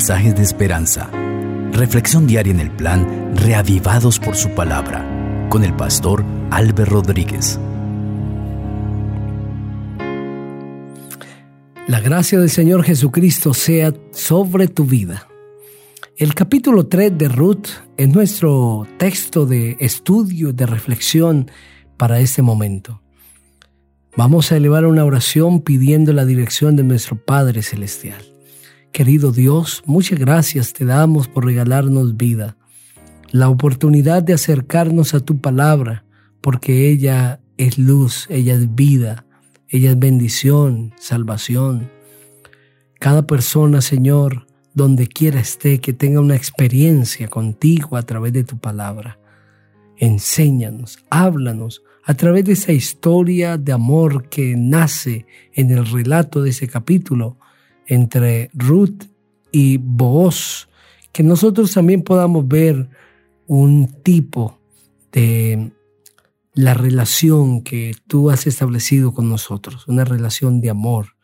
mensajes de esperanza. Reflexión diaria en el plan Reavivados por su palabra con el pastor Álvaro Rodríguez. La gracia del Señor Jesucristo sea sobre tu vida. El capítulo 3 de Ruth es nuestro texto de estudio, de reflexión para este momento. Vamos a elevar una oración pidiendo la dirección de nuestro Padre Celestial. Querido Dios, muchas gracias te damos por regalarnos vida, la oportunidad de acercarnos a tu palabra, porque ella es luz, ella es vida, ella es bendición, salvación. Cada persona, Señor, donde quiera esté, que tenga una experiencia contigo a través de tu palabra. Enséñanos, háblanos a través de esa historia de amor que nace en el relato de ese capítulo entre Ruth y Booz, que nosotros también podamos ver un tipo de la relación que tú has establecido con nosotros, una relación de amor,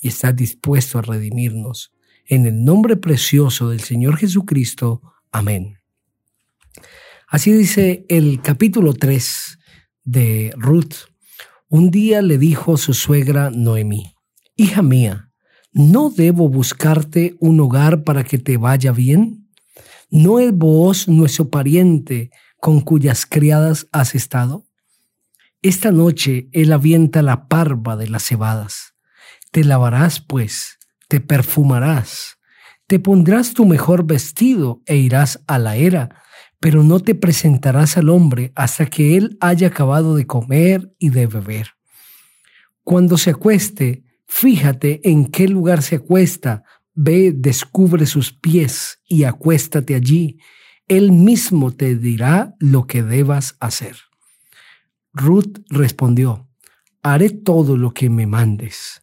y estás dispuesto a redimirnos. En el nombre precioso del Señor Jesucristo. Amén. Así dice el capítulo 3 de Ruth. Un día le dijo su suegra Noemí, Hija mía, ¿No debo buscarte un hogar para que te vaya bien? ¿No es vos nuestro pariente con cuyas criadas has estado? Esta noche él avienta la parva de las cebadas. Te lavarás, pues, te perfumarás, te pondrás tu mejor vestido e irás a la era, pero no te presentarás al hombre hasta que él haya acabado de comer y de beber. Cuando se acueste, Fíjate en qué lugar se acuesta, ve, descubre sus pies y acuéstate allí. Él mismo te dirá lo que debas hacer. Ruth respondió, haré todo lo que me mandes.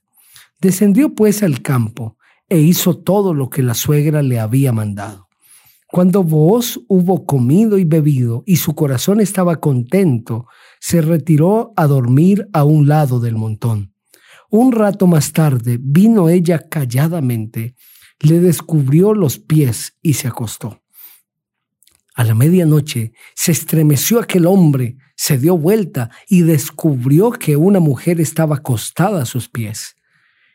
Descendió pues al campo e hizo todo lo que la suegra le había mandado. Cuando Booz hubo comido y bebido y su corazón estaba contento, se retiró a dormir a un lado del montón. Un rato más tarde vino ella calladamente, le descubrió los pies y se acostó. A la medianoche se estremeció aquel hombre, se dio vuelta y descubrió que una mujer estaba acostada a sus pies.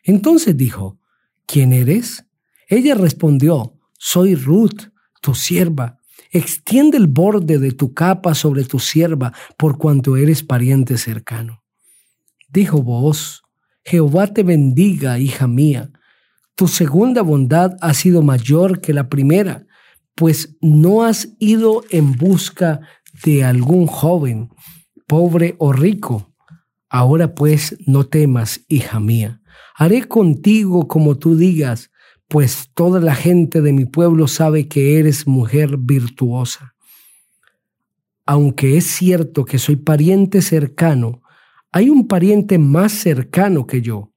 Entonces dijo, ¿quién eres? Ella respondió, soy Ruth, tu sierva. Extiende el borde de tu capa sobre tu sierva, por cuanto eres pariente cercano. Dijo vos, Jehová te bendiga, hija mía. Tu segunda bondad ha sido mayor que la primera, pues no has ido en busca de algún joven, pobre o rico. Ahora pues no temas, hija mía. Haré contigo como tú digas, pues toda la gente de mi pueblo sabe que eres mujer virtuosa. Aunque es cierto que soy pariente cercano, hay un pariente más cercano que yo.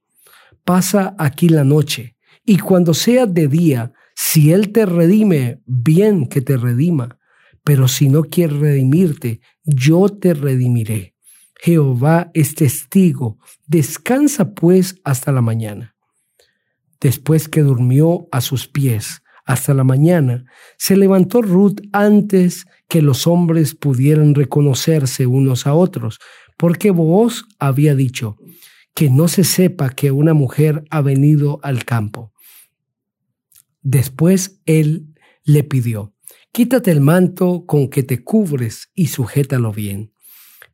Pasa aquí la noche, y cuando sea de día, si Él te redime, bien que te redima, pero si no quiere redimirte, yo te redimiré. Jehová es testigo, descansa pues hasta la mañana. Después que durmió a sus pies hasta la mañana, se levantó Ruth antes que los hombres pudieran reconocerse unos a otros, porque vos había dicho que no se sepa que una mujer ha venido al campo. Después él le pidió, quítate el manto con que te cubres y sujétalo bien.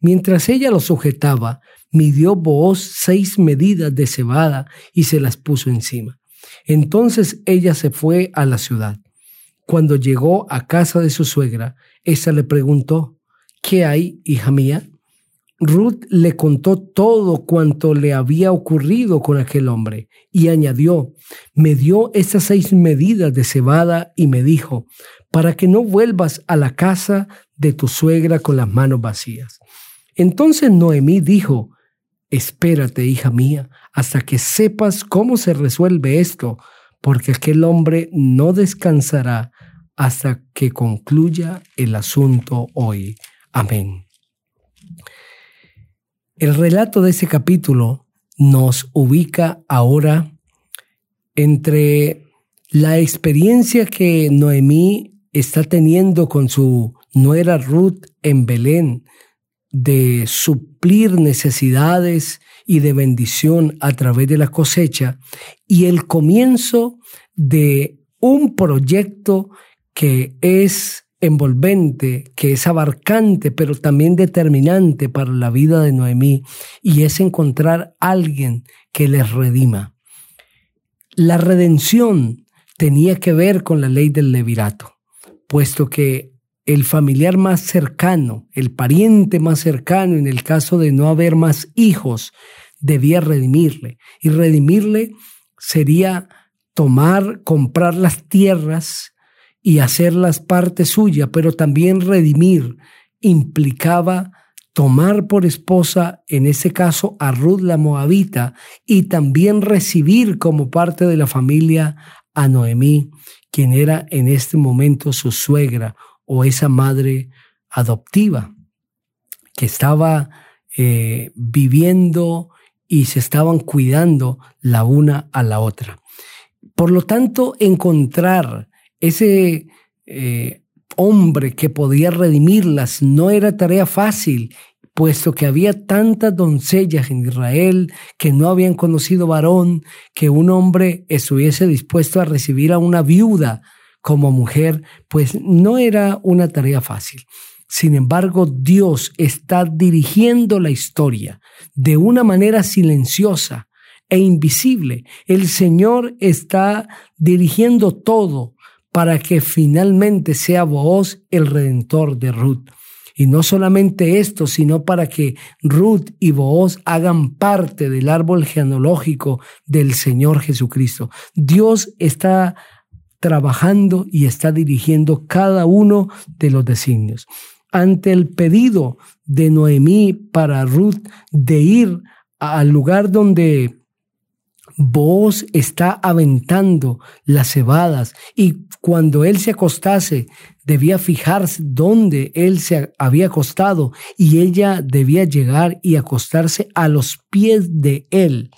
Mientras ella lo sujetaba, midió Booz seis medidas de cebada y se las puso encima. Entonces ella se fue a la ciudad. Cuando llegó a casa de su suegra, esa le preguntó, ¿qué hay, hija mía? Ruth le contó todo cuanto le había ocurrido con aquel hombre y añadió, me dio esas seis medidas de cebada y me dijo, para que no vuelvas a la casa de tu suegra con las manos vacías. Entonces Noemí dijo, espérate, hija mía, hasta que sepas cómo se resuelve esto, porque aquel hombre no descansará hasta que concluya el asunto hoy. Amén. El relato de ese capítulo nos ubica ahora entre La experiencia que Noemí está teniendo con su nuera Ruth en Belén de necesidades y de bendición a través de la cosecha y el comienzo de un proyecto que es envolvente, que es abarcante, pero también determinante para la vida de Noemí, y es encontrar a alguien que les redima. La redención tenía que ver con la ley del levirato, puesto que el familiar más cercano, el pariente más cercano, en el caso de no haber más hijos, debía redimirle. Y redimirle sería tomar, comprar las tierras y hacerlas parte suya, pero también redimir implicaba tomar por esposa, en ese caso, a Ruth la Moabita, y también recibir como parte de la familia a Noemí, quien era en este momento su suegra o esa madre adoptiva, que estaba eh, viviendo y se estaban cuidando la una a la otra. Por lo tanto, encontrar ese eh, hombre que podía redimirlas no era tarea fácil, puesto que había tantas doncellas en Israel que no habían conocido varón, que un hombre estuviese dispuesto a recibir a una viuda como mujer, pues no era una tarea fácil. Sin embargo, Dios está dirigiendo la historia de una manera silenciosa e invisible. El Señor está dirigiendo todo para que finalmente sea vos el redentor de Ruth. Y no solamente esto, sino para que Ruth y Booz hagan parte del árbol genealógico del Señor Jesucristo. Dios está trabajando y está dirigiendo cada uno de los designios. Ante el pedido de Noemí para Ruth de ir al lugar donde Vos está aventando las cebadas y cuando él se acostase debía fijarse dónde él se había acostado y ella debía llegar y acostarse a los pies de él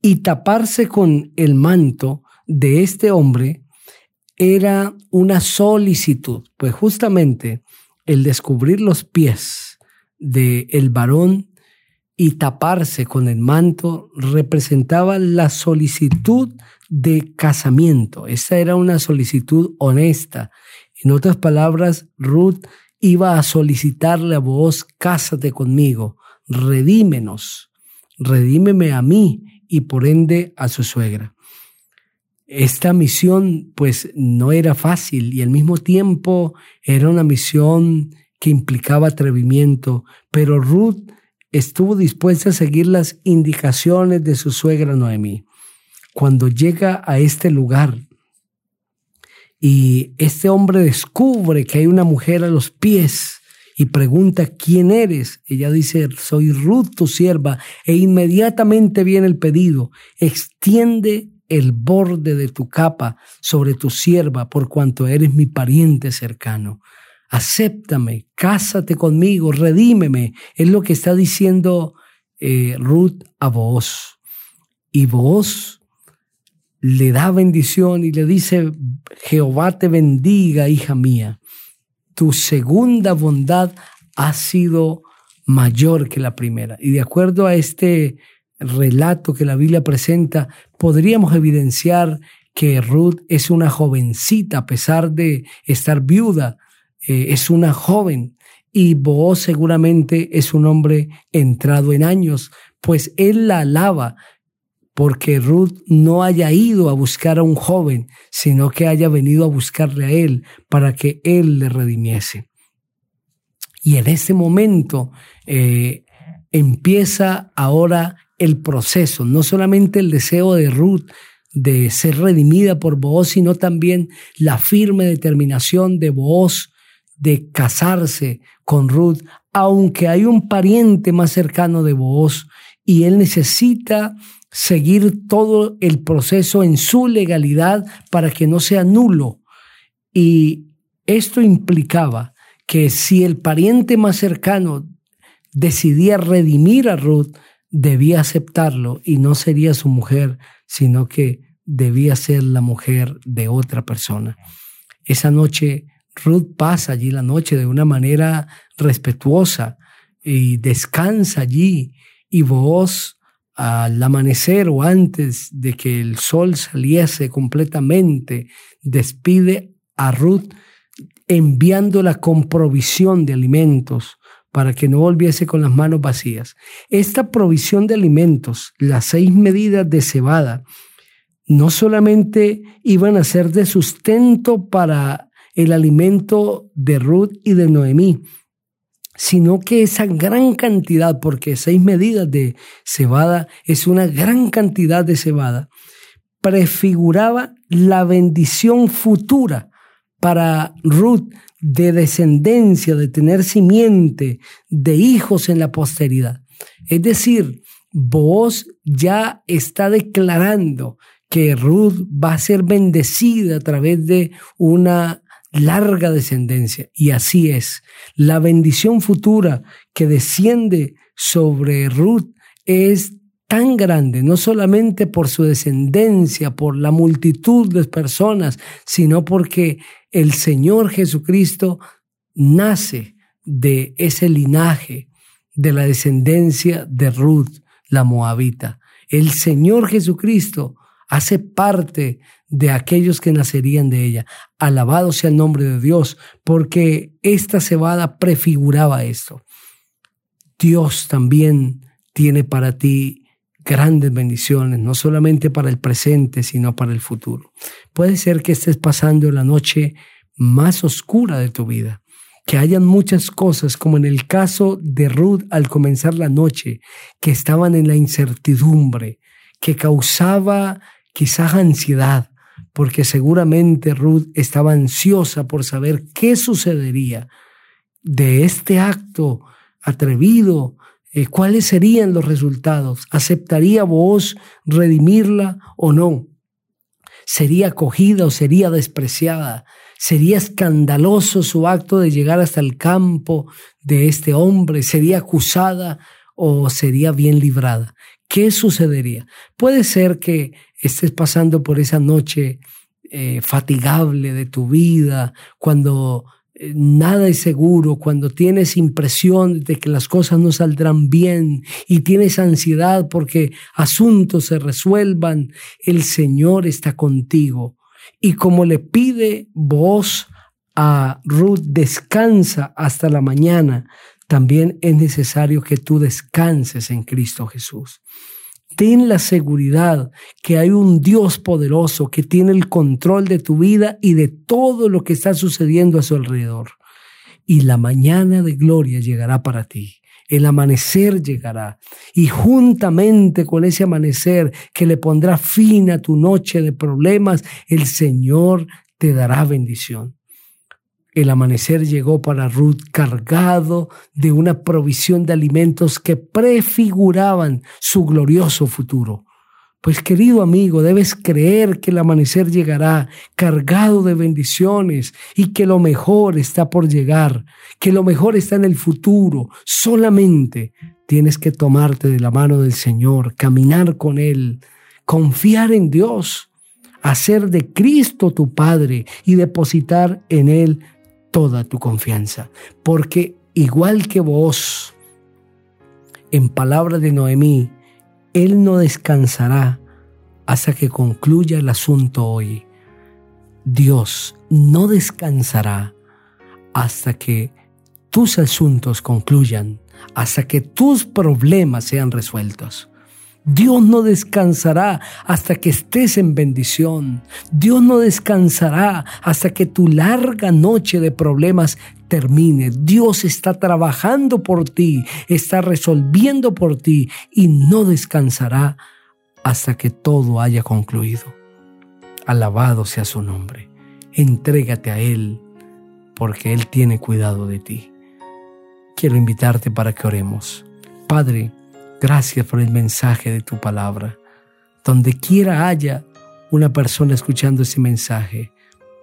y taparse con el manto de este hombre era una solicitud, pues justamente el descubrir los pies de el varón y taparse con el manto representaba la solicitud de casamiento. Esa era una solicitud honesta. En otras palabras, Ruth iba a solicitarle a vos, cásate conmigo, redímenos, redímeme a mí y por ende a su suegra. Esta misión pues no era fácil y al mismo tiempo era una misión que implicaba atrevimiento, pero Ruth estuvo dispuesta a seguir las indicaciones de su suegra Noemí. Cuando llega a este lugar y este hombre descubre que hay una mujer a los pies y pregunta, ¿quién eres? Ella dice, soy Ruth, tu sierva, e inmediatamente viene el pedido, extiende el borde de tu capa sobre tu sierva por cuanto eres mi pariente cercano acéptame, cásate conmigo, redímeme. Es lo que está diciendo eh, Ruth a vos. Y vos le da bendición y le dice, Jehová te bendiga, hija mía. Tu segunda bondad ha sido mayor que la primera. Y de acuerdo a este relato que la Biblia presenta, podríamos evidenciar que Ruth es una jovencita a pesar de estar viuda, eh, es una joven y Booz seguramente es un hombre entrado en años, pues él la alaba porque Ruth no haya ido a buscar a un joven, sino que haya venido a buscarle a él para que él le redimiese. Y en ese momento eh, empieza ahora el proceso, no solamente el deseo de Ruth de ser redimida por Booz, sino también la firme determinación de Booz de casarse con Ruth, aunque hay un pariente más cercano de vos y él necesita seguir todo el proceso en su legalidad para que no sea nulo. Y esto implicaba que si el pariente más cercano decidía redimir a Ruth, debía aceptarlo y no sería su mujer, sino que debía ser la mujer de otra persona. Esa noche Ruth pasa allí la noche de una manera respetuosa y descansa allí y vos al amanecer o antes de que el sol saliese completamente, despide a Ruth enviándola con provisión de alimentos para que no volviese con las manos vacías. Esta provisión de alimentos, las seis medidas de cebada, no solamente iban a ser de sustento para el alimento de Ruth y de Noemí, sino que esa gran cantidad, porque seis medidas de cebada es una gran cantidad de cebada, prefiguraba la bendición futura para Ruth de descendencia, de tener simiente, de hijos en la posteridad. Es decir, vos ya está declarando que Ruth va a ser bendecida a través de una larga descendencia. Y así es. La bendición futura que desciende sobre Ruth es tan grande, no solamente por su descendencia, por la multitud de personas, sino porque el Señor Jesucristo nace de ese linaje, de la descendencia de Ruth, la moabita. El Señor Jesucristo hace parte de aquellos que nacerían de ella. Alabado sea el nombre de Dios, porque esta cebada prefiguraba esto. Dios también tiene para ti grandes bendiciones, no solamente para el presente, sino para el futuro. Puede ser que estés pasando la noche más oscura de tu vida, que hayan muchas cosas, como en el caso de Ruth al comenzar la noche, que estaban en la incertidumbre, que causaba quizás ansiedad, porque seguramente Ruth estaba ansiosa por saber qué sucedería de este acto atrevido, eh, cuáles serían los resultados, aceptaría vos redimirla o no, sería acogida o sería despreciada, sería escandaloso su acto de llegar hasta el campo de este hombre, sería acusada o sería bien librada. ¿Qué sucedería? Puede ser que estés pasando por esa noche eh, fatigable de tu vida, cuando nada es seguro, cuando tienes impresión de que las cosas no saldrán bien y tienes ansiedad porque asuntos se resuelvan, el Señor está contigo. Y como le pide vos a Ruth, descansa hasta la mañana, también es necesario que tú descanses en Cristo Jesús. Ten la seguridad que hay un Dios poderoso que tiene el control de tu vida y de todo lo que está sucediendo a su alrededor. Y la mañana de gloria llegará para ti. El amanecer llegará y juntamente con ese amanecer que le pondrá fin a tu noche de problemas, el Señor te dará bendición. El amanecer llegó para Ruth cargado de una provisión de alimentos que prefiguraban su glorioso futuro. Pues querido amigo, debes creer que el amanecer llegará cargado de bendiciones y que lo mejor está por llegar, que lo mejor está en el futuro. Solamente tienes que tomarte de la mano del Señor, caminar con Él, confiar en Dios, hacer de Cristo tu Padre y depositar en Él toda tu confianza, porque igual que vos, en palabra de Noemí, Él no descansará hasta que concluya el asunto hoy. Dios no descansará hasta que tus asuntos concluyan, hasta que tus problemas sean resueltos. Dios no descansará hasta que estés en bendición. Dios no descansará hasta que tu larga noche de problemas termine. Dios está trabajando por ti, está resolviendo por ti y no descansará hasta que todo haya concluido. Alabado sea su nombre. Entrégate a Él porque Él tiene cuidado de ti. Quiero invitarte para que oremos. Padre, Gracias por el mensaje de tu palabra. Donde quiera haya una persona escuchando ese mensaje,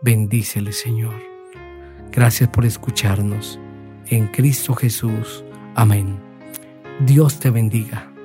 bendícele Señor. Gracias por escucharnos. En Cristo Jesús. Amén. Dios te bendiga.